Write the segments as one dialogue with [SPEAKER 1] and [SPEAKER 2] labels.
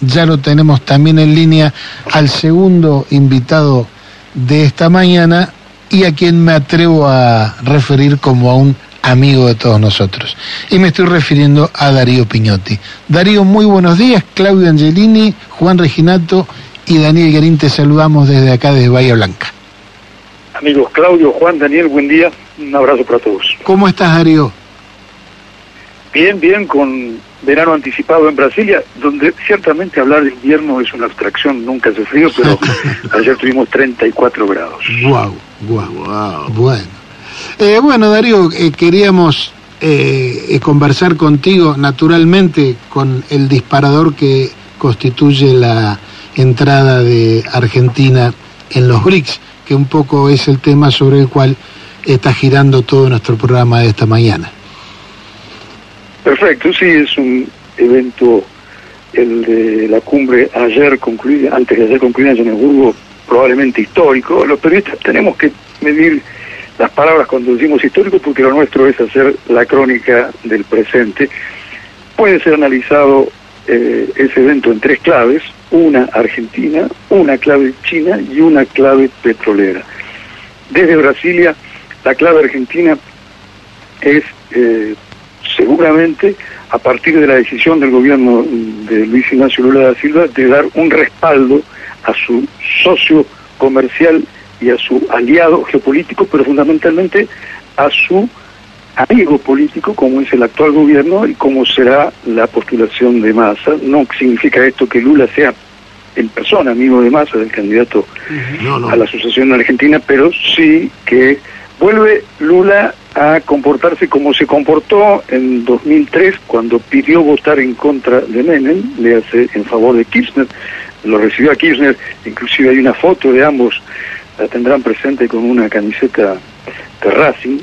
[SPEAKER 1] ya lo tenemos también en línea al segundo invitado de esta mañana y a quien me atrevo a referir como a un amigo de todos nosotros. Y me estoy refiriendo a Darío Piñotti. Darío, muy buenos días. Claudio Angelini, Juan Reginato y Daniel Guerín te saludamos desde acá, desde Bahía Blanca.
[SPEAKER 2] Amigos Claudio, Juan, Daniel, buen día. Un abrazo para todos.
[SPEAKER 1] ¿Cómo estás, Darío?
[SPEAKER 2] Bien, bien, con verano anticipado en Brasilia, donde ciertamente hablar de invierno es una abstracción, nunca hace frío, pero ayer tuvimos 34 grados.
[SPEAKER 1] Guau, guau, guau. Bueno. Eh, bueno, Darío, eh, queríamos eh, conversar contigo, naturalmente, con el disparador que constituye la entrada de Argentina en los BRICS, que un poco es el tema sobre el cual está girando todo nuestro programa de esta mañana.
[SPEAKER 2] Perfecto, sí, es un evento, el de la cumbre ayer concluida, antes de ayer concluida en Johannesburgo, probablemente histórico. Los periodistas tenemos que medir las palabras cuando decimos histórico porque lo nuestro es hacer la crónica del presente. Puede ser analizado eh, ese evento en tres claves, una argentina, una clave china y una clave petrolera. Desde Brasilia, la clave argentina es eh, seguramente a partir de la decisión del gobierno de Luis Ignacio Lula da Silva de dar un respaldo a su socio comercial y a su aliado geopolítico, pero fundamentalmente a su amigo político como es el actual gobierno y como será la postulación de Massa. No significa esto que Lula sea en persona amigo de Massa, del candidato a la Asociación Argentina, pero sí que vuelve Lula a comportarse como se comportó en 2003 cuando pidió votar en contra de Menem, le hace en favor de Kirchner, lo recibió a Kirchner, inclusive hay una foto de ambos, la tendrán presente con una camiseta de Racing,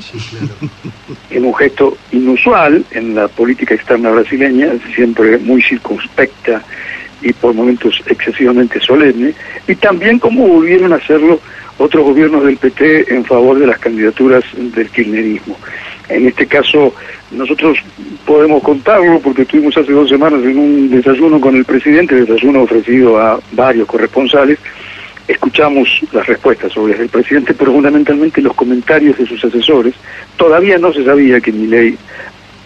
[SPEAKER 2] en un gesto inusual en la política externa brasileña, siempre muy circunspecta y por momentos excesivamente solemne, y también como volvieron a hacerlo otros gobiernos del PT en favor de las candidaturas del kirchnerismo. En este caso, nosotros podemos contarlo porque estuvimos hace dos semanas en un desayuno con el presidente, desayuno ofrecido a varios corresponsales, escuchamos las respuestas sobre el presidente, pero fundamentalmente los comentarios de sus asesores. Todavía no se sabía que ley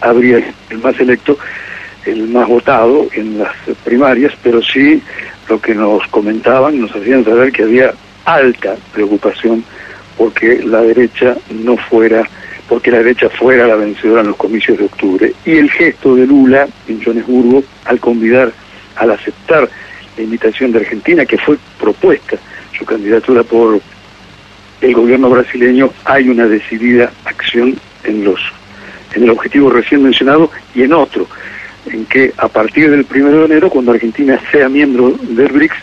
[SPEAKER 2] habría el más electo, el más votado en las primarias, pero sí lo que nos comentaban, nos hacían saber que había alta preocupación porque la derecha no fuera, porque la derecha fuera la vencedora en los comicios de octubre. Y el gesto de Lula en Johannesburgo al convidar, al aceptar la invitación de Argentina, que fue propuesta su candidatura por el gobierno brasileño, hay una decidida acción en los en el objetivo recién mencionado y en otro, en que a partir del primero de enero, cuando Argentina sea miembro del BRICS,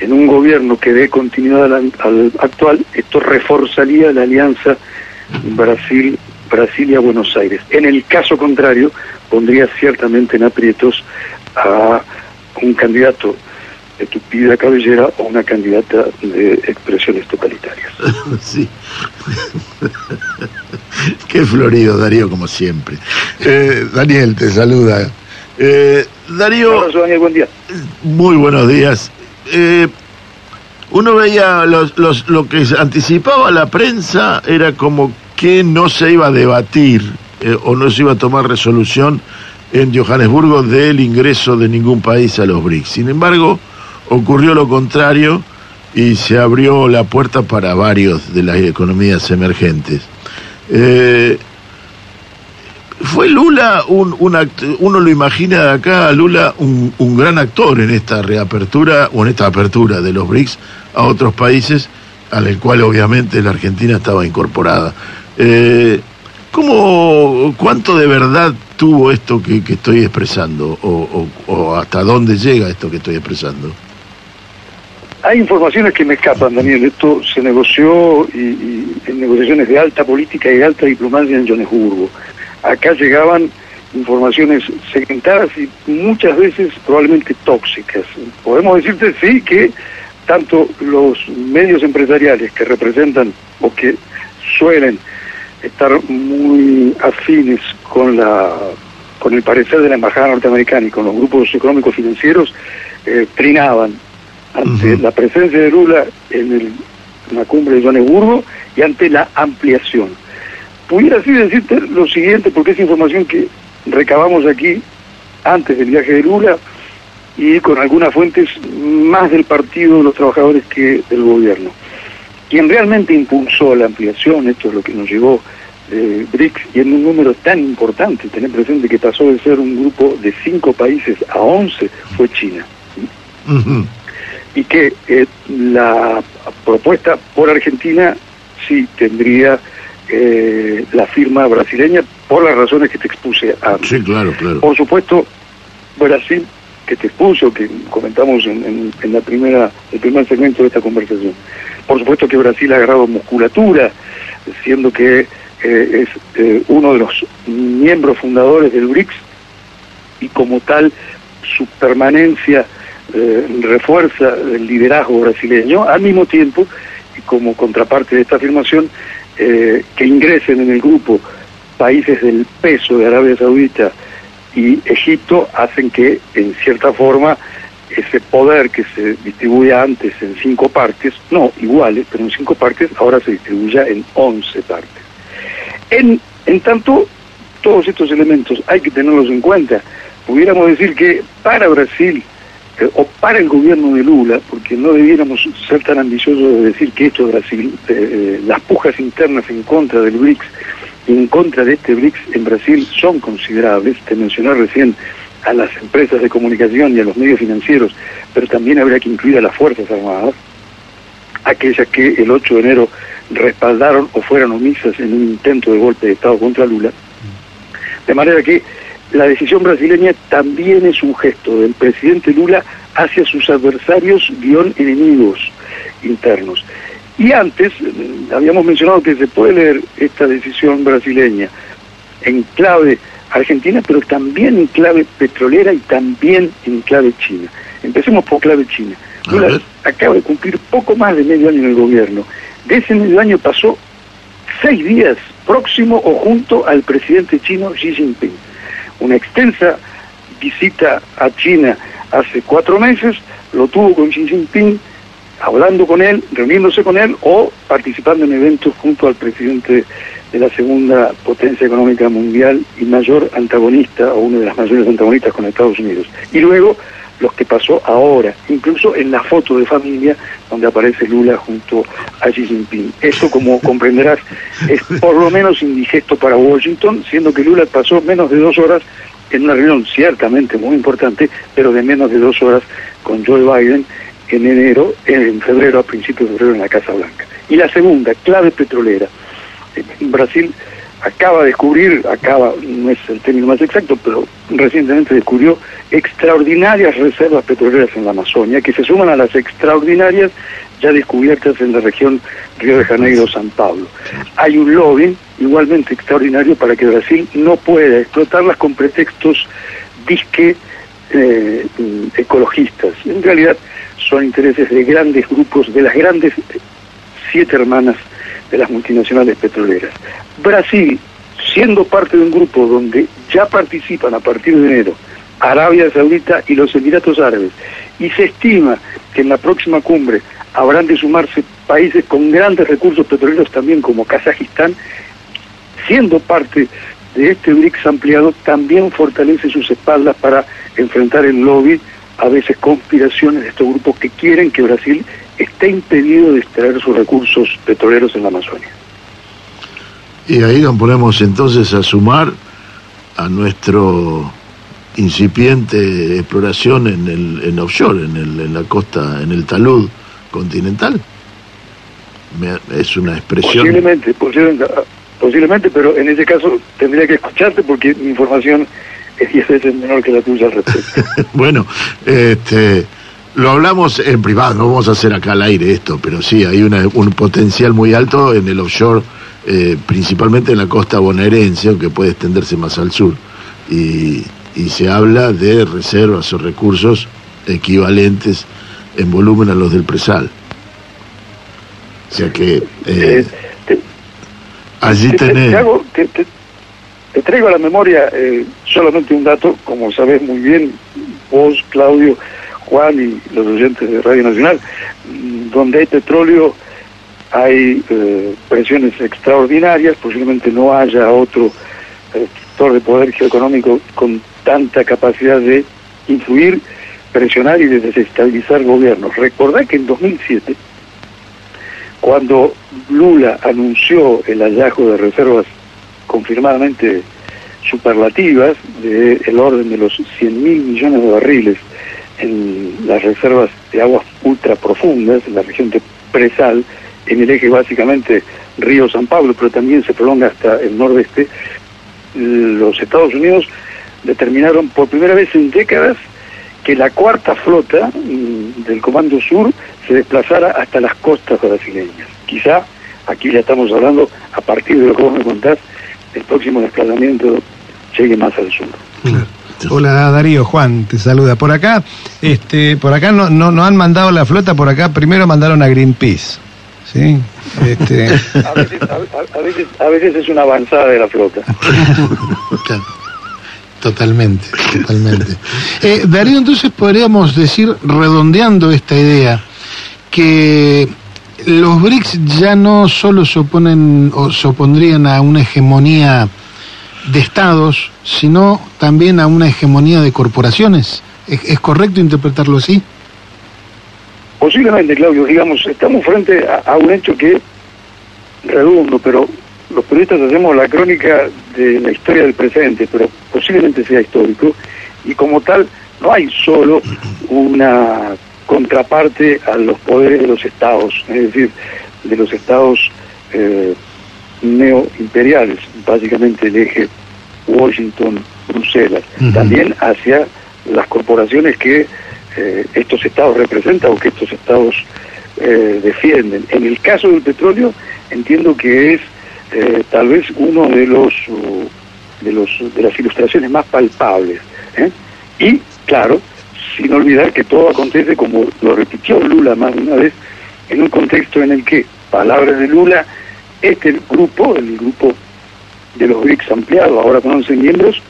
[SPEAKER 2] en un gobierno que dé continuidad al, actual, esto reforzaría la alianza Brasil Brasilia-Buenos Aires. En el caso contrario, pondría ciertamente en aprietos a un candidato de tupida cabellera o una candidata de expresiones totalitarias.
[SPEAKER 3] Sí. Qué florido, Darío, como siempre. Eh, Daniel, te saluda. Eh, Darío.
[SPEAKER 2] Daniel, buen día.
[SPEAKER 3] Muy buenos días eh, uno veía los, los, lo que anticipaba la prensa era como que no se iba a debatir eh, o no se iba a tomar resolución en Johannesburgo del ingreso de ningún país a los BRICS. Sin embargo, ocurrió lo contrario y se abrió la puerta para varios de las economías emergentes. Eh, fue Lula un, uno lo imagina de acá, Lula un, un, gran actor en esta reapertura o en esta apertura de los BRICS a otros países, al cual obviamente la Argentina estaba incorporada. Eh, ¿cómo, ¿Cuánto de verdad tuvo esto que, estoy expresando o, o, hasta dónde llega esto que estoy expresando?
[SPEAKER 2] Hay informaciones que me escapan, Daniel. Esto se negoció y, en negociaciones de alta política y de alta diplomacia en Johannesburgo acá llegaban informaciones segmentadas y muchas veces probablemente tóxicas. Podemos decirte, sí, que tanto los medios empresariales que representan o que suelen estar muy afines con la con el parecer de la embajada norteamericana y con los grupos económicos financieros eh, trinaban ante la presencia de Lula en, el- en la cumbre de Johannesburgo y ante la ampliación. Pudiera así decirte lo siguiente, porque es información que recabamos aquí antes del viaje de Lula y con algunas fuentes más del Partido de los Trabajadores que del gobierno. Quien realmente impulsó la ampliación, esto es lo que nos llevó eh, BRICS, y en un número tan importante, tener presente que pasó de ser un grupo de cinco países a once, fue China. Y que eh, la propuesta por Argentina sí tendría eh, la firma brasileña por las razones que te expuse antes.
[SPEAKER 3] Sí, claro, claro.
[SPEAKER 2] Por supuesto, Brasil, que te expuso, que comentamos en, en- en la primera, el primer segmento de esta conversación. Por supuesto que Brasil ha agarrado musculatura, siendo que eh, es eh, uno de los miembros fundadores del BRICS y como tal su permanencia eh, refuerza el liderazgo brasileño, al mismo tiempo, y como contraparte de esta afirmación, eh, que ingresen en el grupo países del peso de Arabia Saudita y Egipto hacen que, en cierta forma, ese poder que se distribuía antes en cinco partes, no iguales, pero en cinco partes, ahora se distribuya en once partes. En, en tanto, todos estos elementos hay que tenerlos en cuenta. Pudiéramos decir que para Brasil o para el gobierno de Lula, porque no debiéramos ser tan ambiciosos de decir que esto es Brasil, eh, eh, las pujas internas en contra del BRICS en contra de este BRICS en Brasil son considerables. Te mencioné recién a las empresas de comunicación y a los medios financieros, pero también habría que incluir a las Fuerzas Armadas, aquellas que el 8 de enero respaldaron o fueran omisas en un intento de golpe de Estado contra Lula. De manera que la decisión brasileña también es un gesto del presidente Lula hacia sus adversarios guion enemigos internos. Y antes, eh, habíamos mencionado que se puede leer esta decisión brasileña en clave argentina, pero también en clave petrolera y también en clave china. Empecemos por clave china. Lula acaba de cumplir poco más de medio año en el gobierno. De ese medio año pasó seis días próximo o junto al presidente chino Xi Jinping. Una extensa visita a China hace cuatro meses, lo tuvo con Xi Jinping, hablando con él, reuniéndose con él o participando en eventos junto al presidente de la segunda potencia económica mundial y mayor antagonista, o una de las mayores antagonistas con Estados Unidos. Y luego los que pasó ahora, incluso en la foto de familia donde aparece Lula junto a Xi Jinping. Esto, como comprenderás, es por lo menos indigesto para Washington, siendo que Lula pasó menos de dos horas en una reunión ciertamente muy importante, pero de menos de dos horas con Joe Biden en enero, en febrero, a principios de febrero en la Casa Blanca. Y la segunda, clave petrolera. Brasil acaba de descubrir, acaba, no es el término más exacto, pero recientemente descubrió extraordinarias reservas petroleras en la Amazonia, que se suman a las extraordinarias ya descubiertas en la región Río de Janeiro-San Pablo. Hay un lobby igualmente extraordinario para que Brasil no pueda explotarlas con pretextos disque eh, ecologistas. En realidad son intereses de grandes grupos, de las grandes siete hermanas de las multinacionales petroleras. Brasil, siendo parte de un grupo donde ya participan a partir de enero Arabia Saudita y los Emiratos Árabes, y se estima que en la próxima cumbre habrán de sumarse países con grandes recursos petroleros también como Kazajistán, siendo parte de este BRICS ampliado, también fortalece sus espaldas para enfrentar el lobby, a veces conspiraciones de estos grupos que quieren que Brasil esté impedido de extraer sus recursos petroleros en la Amazonia.
[SPEAKER 3] Y ahí nos ponemos entonces a sumar a nuestro incipiente exploración en el en offshore, en, el, en la costa, en el talud continental. Me- es una expresión.
[SPEAKER 2] Posiblemente, posiblemente, posiblemente, pero en ese caso tendría que escucharte porque mi información es 10 veces menor que la tuya al respecto.
[SPEAKER 3] bueno, este, lo hablamos en privado, no vamos a hacer acá al aire esto, pero sí, hay una- un potencial muy alto en el offshore, eh, principalmente en la costa bonaerense, aunque puede extenderse más al sur. Y, y se habla de reservas o recursos equivalentes en volumen a los del presal. O sea que eh,
[SPEAKER 2] te-
[SPEAKER 3] allí
[SPEAKER 2] te, te-
[SPEAKER 3] tenés...
[SPEAKER 2] hago- te traigo a la memoria eh, solamente un dato, como sabes muy bien, vos, Claudio, Juan y los oyentes de Radio Nacional, donde hay petróleo hay eh, presiones extraordinarias, posiblemente no haya otro eh, sector de poder geoeconómico con tanta capacidad de influir, presionar y de desestabilizar gobiernos. Recordad que en 2007, cuando Lula anunció el hallazgo de reservas confirmadamente superlativas del orden de los 100 mil millones de barriles en las reservas de aguas ultra profundas en la región de Presal, en el eje básicamente Río-San Pablo, pero también se prolonga hasta el nordeste, los Estados Unidos determinaron por primera vez en décadas que la cuarta flota mm, del Comando Sur se desplazara hasta las costas brasileñas. Quizá aquí ya estamos hablando, a partir de lo que vos me contás, el próximo desplazamiento llegue más al sur.
[SPEAKER 4] Hola Darío, Juan te saluda. Por acá, este, por acá no, no, no han mandado la flota, por acá primero mandaron a Greenpeace. ¿sí? Este...
[SPEAKER 2] A, veces, a, veces, a, veces, es una avanzada de la flota.
[SPEAKER 1] Totalmente, totalmente. Eh, Darío, entonces podríamos decir, redondeando esta idea, que los BRICS ya no solo se oponen o se opondrían a una hegemonía de estados, sino también a una hegemonía de corporaciones. ¿Es, correcto interpretarlo así?
[SPEAKER 2] Posiblemente, Claudio, digamos, estamos frente a, un hecho que redundo, pero los periodistas hacemos la crónica de la historia del presente, pero posiblemente sea histórico, y como tal no hay solo una contraparte a los poderes de los estados, es decir, de los estados eh, neoimperiales, básicamente el eje Washington-Bruselas, también hacia las corporaciones que eh, estos estados representan o que estos estados eh, defienden. En el caso del petróleo, entiendo que es eh, tal vez uno de los de los de las ilustraciones más palpables ¿eh? y claro sin olvidar que todo acontece como lo repitió Lula más de una vez en un contexto en el que palabras de Lula este grupo el grupo de los BRICS ampliado ahora con 11 miembros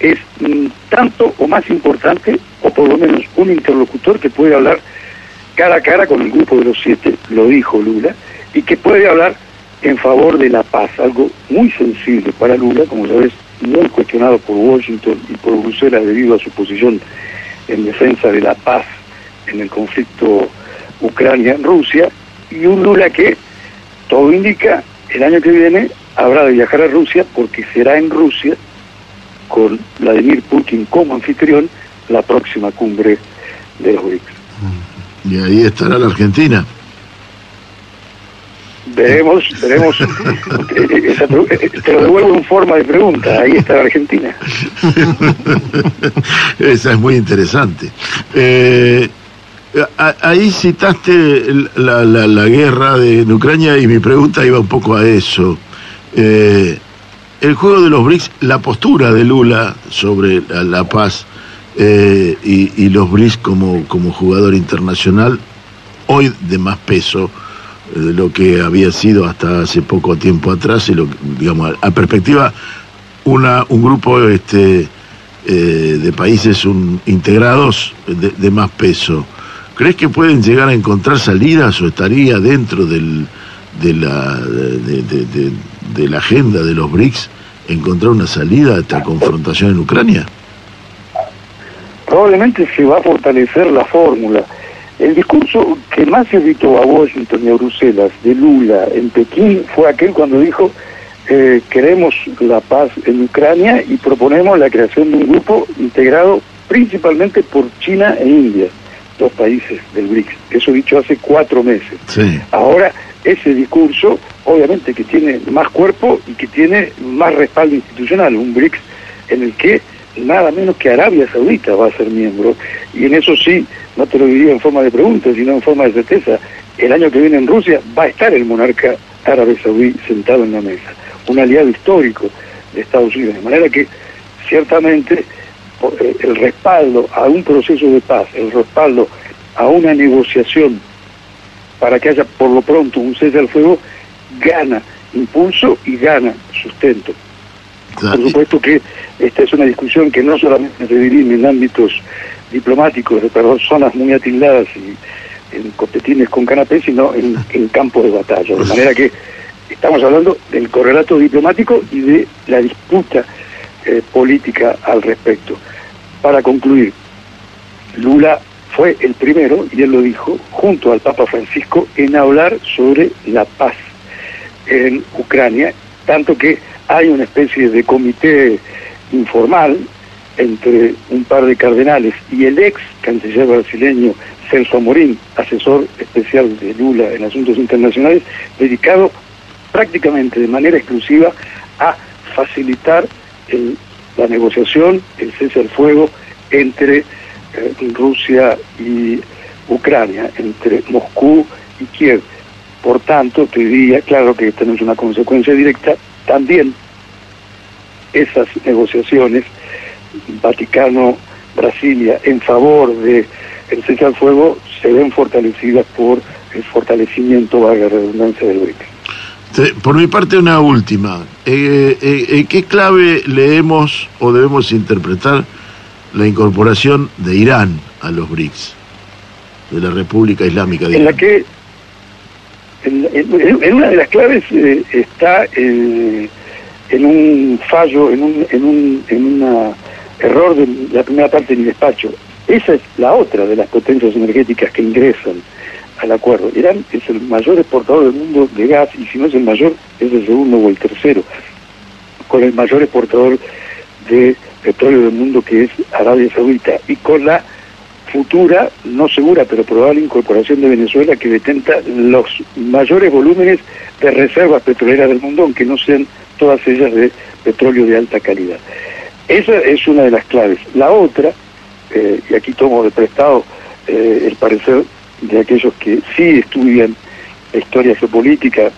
[SPEAKER 2] es mm, tanto o más importante o por lo menos un interlocutor que puede hablar cara a cara con el grupo de los siete, lo dijo Lula, y que puede hablar en favor de la paz, algo muy sensible para Lula, como sabes, muy cuestionado por Washington y por Bruselas debido a su posición en defensa de la paz en el conflicto Ucrania-Rusia, y un Lula que, todo indica, el año que viene habrá de viajar a Rusia porque será en Rusia, con Vladimir Putin como anfitrión, la próxima cumbre de los BRICS.
[SPEAKER 3] Y ahí estará la Argentina.
[SPEAKER 2] Veremos, veremos. te lo devuelvo en forma de pregunta. Ahí está la Argentina.
[SPEAKER 3] Esa es muy interesante. Eh, ahí citaste la, guerra de, en Ucrania y mi pregunta iba un poco a eso. Eh, el juego de los BRICS, la postura de Lula sobre la, paz eh, y, los BRICS como, jugador internacional, hoy de más peso de lo que había sido hasta hace poco tiempo atrás y lo digamos a, perspectiva una un grupo este eh, de países un, integrados de, más peso crees que pueden llegar a encontrar salidas o estaría dentro del de la agenda de los BRICS encontrar una salida a esta confrontación en Ucrania
[SPEAKER 2] probablemente se va a fortalecer la fórmula. El discurso que más irritó a Washington y a Bruselas de Lula en Pekín fue aquel cuando dijo eh, queremos la paz en Ucrania y proponemos la creación de un grupo integrado principalmente por China e India, dos países del BRICS. Eso dicho hace cuatro meses. Ahora, ese discurso, obviamente que tiene más cuerpo y que tiene más respaldo institucional, un BRICS en el que nada menos que Arabia Saudita va a ser miembro, y en eso sí, no te lo diría en forma de pregunta, sino en forma de certeza, el año que viene en Rusia va a estar el monarca árabe saudí sentado en la mesa, un aliado histórico de Estados Unidos, de manera que ciertamente el respaldo a un proceso de paz, el respaldo a una negociación para que haya por lo pronto un cese al fuego, gana impulso y gana sustento. Por supuesto que esta es una discusión que no solamente se dirime en ámbitos diplomáticos de personas muy atildadas y en copetines con canapé, sino en, en campos de batalla. De manera que estamos hablando del correlato diplomático y de la disputa eh, política al respecto. Para concluir, Lula fue el primero, y él lo dijo, junto al Papa Francisco, en hablar sobre la paz en Ucrania, tanto que hay una especie de comité informal entre un par de cardenales y el ex canciller brasileño Celso Amorín, asesor especial de Lula en asuntos internacionales, dedicado prácticamente de manera exclusiva a facilitar la negociación, el cese al fuego entre eh, Rusia y Ucrania, entre Moscú y Kiev. Por tanto, te diría, claro que tenemos una consecuencia directa, también esas negociaciones, Vaticano-Brasilia, en favor de el cese al fuego, se ven fortalecidas por el fortalecimiento, valga la redundancia, del BRICS.
[SPEAKER 3] Por mi parte, una última. Eh, eh, ¿Qué clave leemos o debemos interpretar la incorporación de Irán a los BRICS, de la República Islámica de
[SPEAKER 2] En
[SPEAKER 3] Irán?
[SPEAKER 2] la que, en, en- en una de las claves eh, está eh, en un fallo, en un, en un en una error de la primera parte de mi despacho. Esa es la otra de las potencias energéticas que ingresan al acuerdo. Irán es el mayor exportador del mundo de gas y si no es el mayor, es el segundo o el tercero, con el mayor exportador de petróleo del mundo que es Arabia Saudita y con la futura, no segura, pero probable incorporación de Venezuela que detenta los mayores volúmenes de reservas petroleras del mundo, aunque no sean todas ellas de petróleo de alta calidad. Esa es una de las claves. La otra, eh, y aquí tomo de prestado eh, el parecer de aquellos que sí estudian la historia geopolítica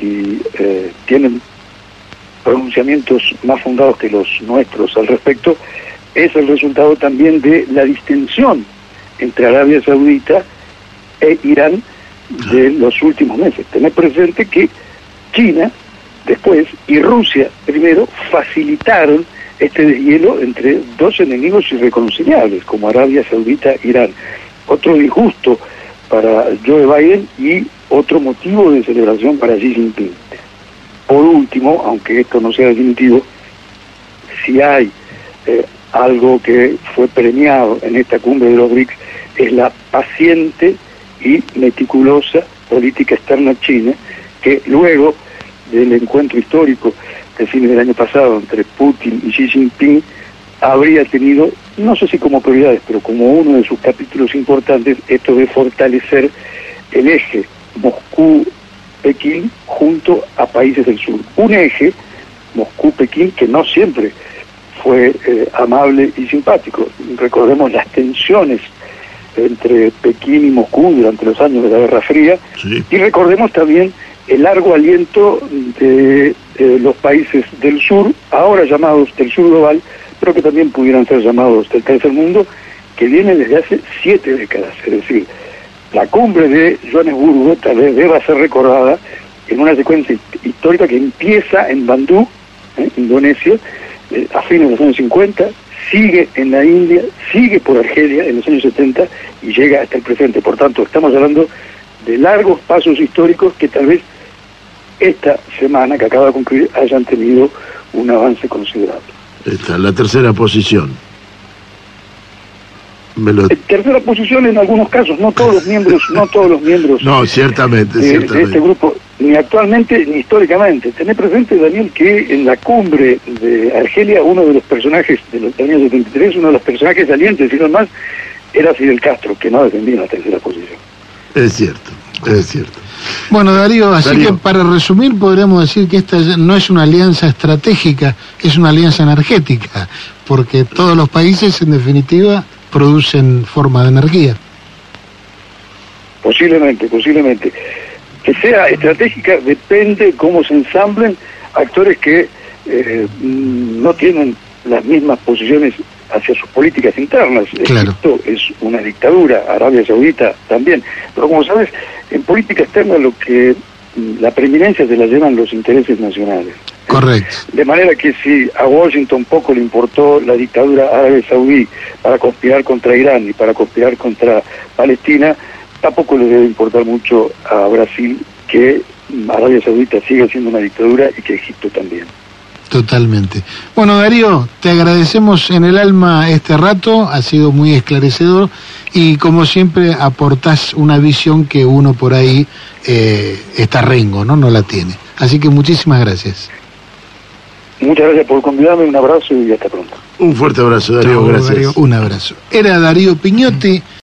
[SPEAKER 2] y eh, tienen pronunciamientos más fundados que los nuestros al respecto, es el resultado también de la distensión entre Arabia Saudita e Irán de los últimos meses. Tener presente que China después y Rusia primero facilitaron este deshielo entre dos enemigos irreconciliables como Arabia Saudita e Irán. Otro disgusto para Joe Biden y otro motivo de celebración para Xi Jinping. Por último, aunque esto no sea definitivo, si hay eh, algo que fue premiado en esta cumbre de los BRICS es la paciente y meticulosa política externa china que luego del encuentro histórico de fines del año pasado entre Putin y Xi Jinping habría tenido, no sé si como prioridades, pero como uno de sus capítulos importantes, esto de fortalecer el eje Moscú-Pekín junto a países del sur. Un eje, Moscú-Pekín, que no siempre fue eh, amable y simpático. Recordemos las tensiones entre Pekín y Moscú durante los años de la Guerra Fría
[SPEAKER 3] Sí.
[SPEAKER 2] y recordemos también el largo aliento de eh, los países del sur, ahora llamados del sur global, pero que también pudieran ser llamados del tercer mundo, que vienen desde hace siete décadas. Es decir, la cumbre de Johannesburgo tal vez deba ser recordada en una secuencia hist- histórica que empieza en Bandung, ¿eh? Indonesia, eh, a fines de los años 50, sigue en la India, sigue por Argelia en los años 70 y llega hasta el presente. Por tanto, estamos hablando de largos pasos históricos que tal vez esta semana que acaba de concluir hayan tenido un avance considerable.
[SPEAKER 3] Esta, la tercera posición. Me lo-
[SPEAKER 2] Eh, Tercera posición en algunos casos, no todos los miembros, no todos los miembros
[SPEAKER 3] No, ciertamente,
[SPEAKER 2] de, este grupo, ni actualmente ni históricamente. Tener presente, Daniel, que en la cumbre de Argelia, uno de los personajes de los años 73, uno de los personajes salientes, y no más, era Fidel Castro, que no defendía la tercera posición.
[SPEAKER 3] Es cierto, es cierto.
[SPEAKER 1] Bueno, Darío, así
[SPEAKER 3] Darío.
[SPEAKER 1] que para resumir podríamos decir que esta ya no es una alianza estratégica, es una alianza energética, porque todos los países en definitiva producen forma de energía.
[SPEAKER 2] Posiblemente, posiblemente. Que sea estratégica depende cómo se ensamblen actores que eh, mm, no tienen las mismas posiciones hacia sus políticas internas.
[SPEAKER 1] Claro.
[SPEAKER 2] Egipto es una dictadura, Arabia Saudita también. Pero como sabes, en política externa lo que mm, la preeminencia se la llevan los intereses nacionales.
[SPEAKER 1] Correcto.
[SPEAKER 2] De manera que si a Washington poco le importó la dictadura árabe saudí para conspirar contra Irán y para conspirar contra Palestina, tampoco le debe importar mucho a Brasil que Arabia Saudita sigue siendo una dictadura y que Egipto también.
[SPEAKER 1] Totalmente. Bueno, Darío, te agradecemos en el alma este rato, ha sido muy esclarecedor y como siempre aportás una visión que uno por ahí eh, está rengo, ¿no? No la tiene. Así que muchísimas gracias.
[SPEAKER 2] Muchas gracias por convidarme, un abrazo y hasta pronto.
[SPEAKER 3] Un fuerte abrazo, Darío.
[SPEAKER 1] Chau,
[SPEAKER 3] gracias.
[SPEAKER 1] Darío, un abrazo. Era Darío Piñotti.